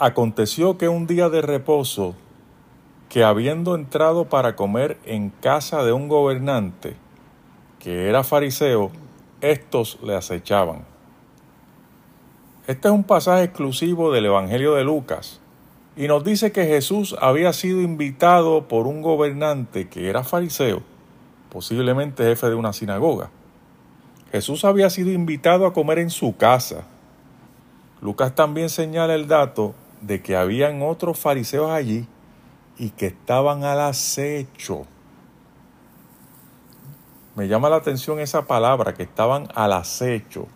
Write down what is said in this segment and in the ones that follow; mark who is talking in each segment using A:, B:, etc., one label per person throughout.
A: Aconteció que un día de reposo, que habiendo entrado para comer en casa de un gobernante, que era fariseo, estos le acechaban. Este es un pasaje exclusivo del Evangelio de Lucas y nos dice que Jesús había sido invitado por un gobernante que era fariseo, posiblemente jefe de una sinagoga. Jesús había sido invitado a comer en su casa. Lucas también señala el dato de que habían otros fariseos allí y que estaban al acecho. Me llama la atención esa palabra, que estaban al acecho.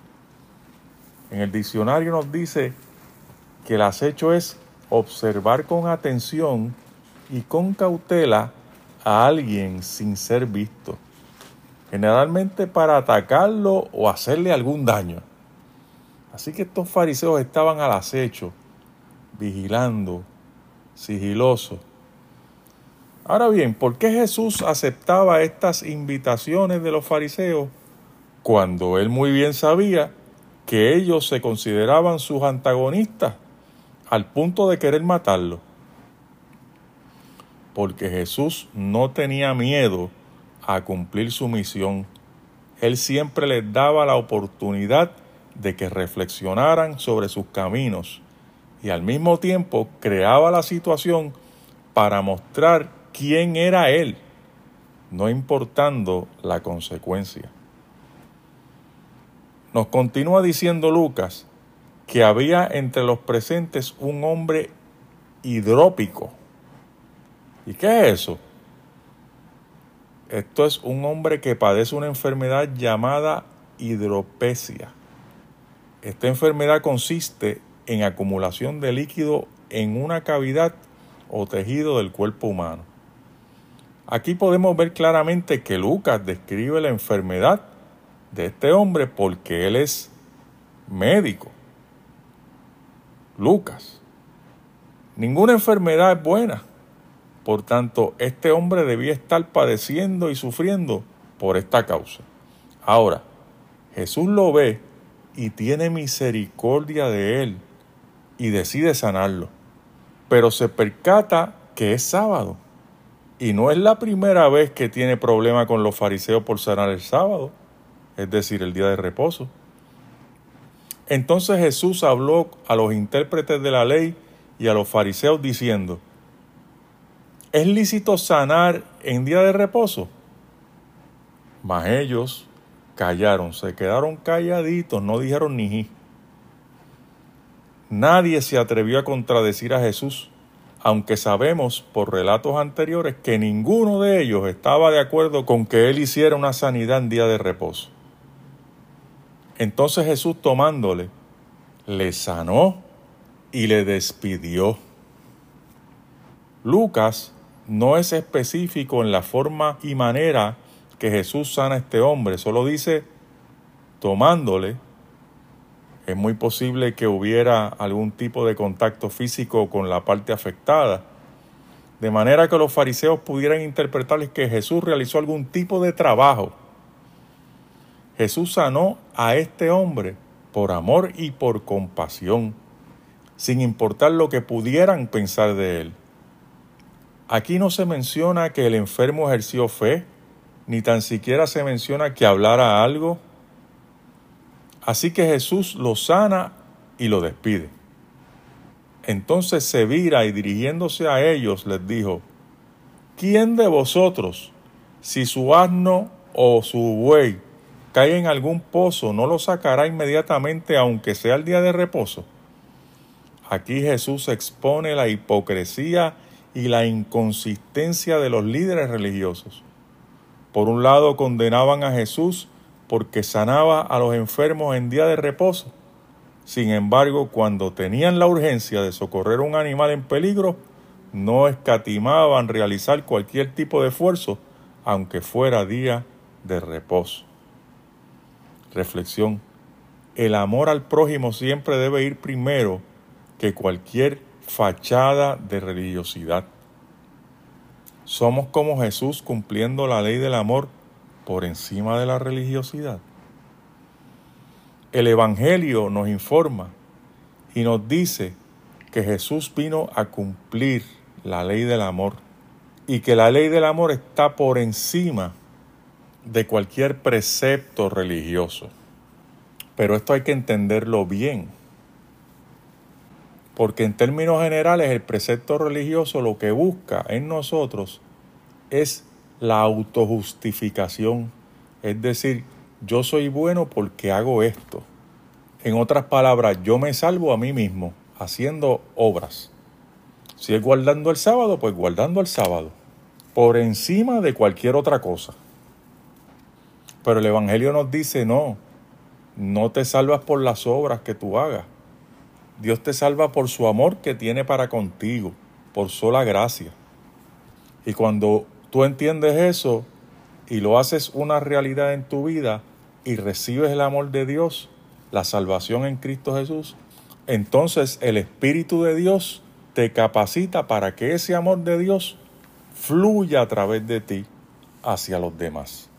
A: En el diccionario nos dice que el acecho es observar con atención y con cautela a alguien sin ser visto, generalmente para atacarlo o hacerle algún daño. Así que estos fariseos estaban al acecho, vigilando, sigilosos. Ahora bien, ¿por qué Jesús aceptaba estas invitaciones de los fariseos cuando él muy bien sabía que ellos se consideraban sus antagonistas al punto de querer matarlo. Porque Jesús no tenía miedo a cumplir su misión. Él siempre les daba la oportunidad de que reflexionaran sobre sus caminos y al mismo tiempo creaba la situación para mostrar quién era Él, no importando la consecuencia. Nos continúa diciendo Lucas que había entre los presentes un hombre hidrópico. ¿Y qué es eso? Esto es un hombre que padece una enfermedad llamada hidropesia. Esta enfermedad consiste en acumulación de líquido en una cavidad o tejido del cuerpo humano. Aquí podemos ver claramente que Lucas describe la enfermedad de este hombre porque él es médico. Lucas. Ninguna enfermedad es buena. Por tanto, este hombre debía estar padeciendo y sufriendo por esta causa. Ahora, Jesús lo ve y tiene misericordia de él y decide sanarlo. Pero se percata que es sábado. Y no es la primera vez que tiene problema con los fariseos por sanar el sábado, es decir, el día de reposo. Entonces Jesús habló a los intérpretes de la ley y a los fariseos diciendo, ¿es lícito sanar en día de reposo? Mas ellos callaron, se quedaron calladitos, no dijeron ni Nadie se atrevió a contradecir a Jesús, aunque sabemos por relatos anteriores que ninguno de ellos estaba de acuerdo con que él hiciera una sanidad en día de reposo. Entonces Jesús tomándole, le sanó y le despidió. Lucas no es específico en la forma y manera que Jesús sana a este hombre, solo dice tomándole. Es muy posible que hubiera algún tipo de contacto físico con la parte afectada, de manera que los fariseos pudieran interpretarles que Jesús realizó algún tipo de trabajo Jesús sanó a este hombre por amor y por compasión, sin importar lo que pudieran pensar de él. Aquí no se menciona que el enfermo ejerció fe, ni tan siquiera se menciona que hablara algo. Así que Jesús lo sana y lo despide. Entonces se vira y dirigiéndose a ellos les dijo, ¿quién de vosotros, si su asno o su buey cae en algún pozo, no lo sacará inmediatamente aunque sea el día de reposo. Aquí Jesús expone la hipocresía y la inconsistencia de los líderes religiosos. Por un lado condenaban a Jesús porque sanaba a los enfermos en día de reposo. Sin embargo, cuando tenían la urgencia de socorrer a un animal en peligro, no escatimaban realizar cualquier tipo de esfuerzo, aunque fuera día de reposo. Reflexión. El amor al prójimo siempre debe ir primero que cualquier fachada de religiosidad. Somos como Jesús cumpliendo la ley del amor por encima de la religiosidad. El Evangelio nos informa y nos dice que Jesús vino a cumplir la ley del amor y que la ley del amor está por encima de cualquier precepto religioso. Pero esto hay que entenderlo bien. Porque en términos generales el precepto religioso lo que busca en nosotros es la autojustificación. Es decir, yo soy bueno porque hago esto. En otras palabras, yo me salvo a mí mismo haciendo obras. Si es guardando el sábado, pues guardando el sábado. Por encima de cualquier otra cosa. Pero el Evangelio nos dice, no, no te salvas por las obras que tú hagas. Dios te salva por su amor que tiene para contigo, por sola gracia. Y cuando tú entiendes eso y lo haces una realidad en tu vida y recibes el amor de Dios, la salvación en Cristo Jesús, entonces el Espíritu de Dios te capacita para que ese amor de Dios fluya a través de ti hacia los demás.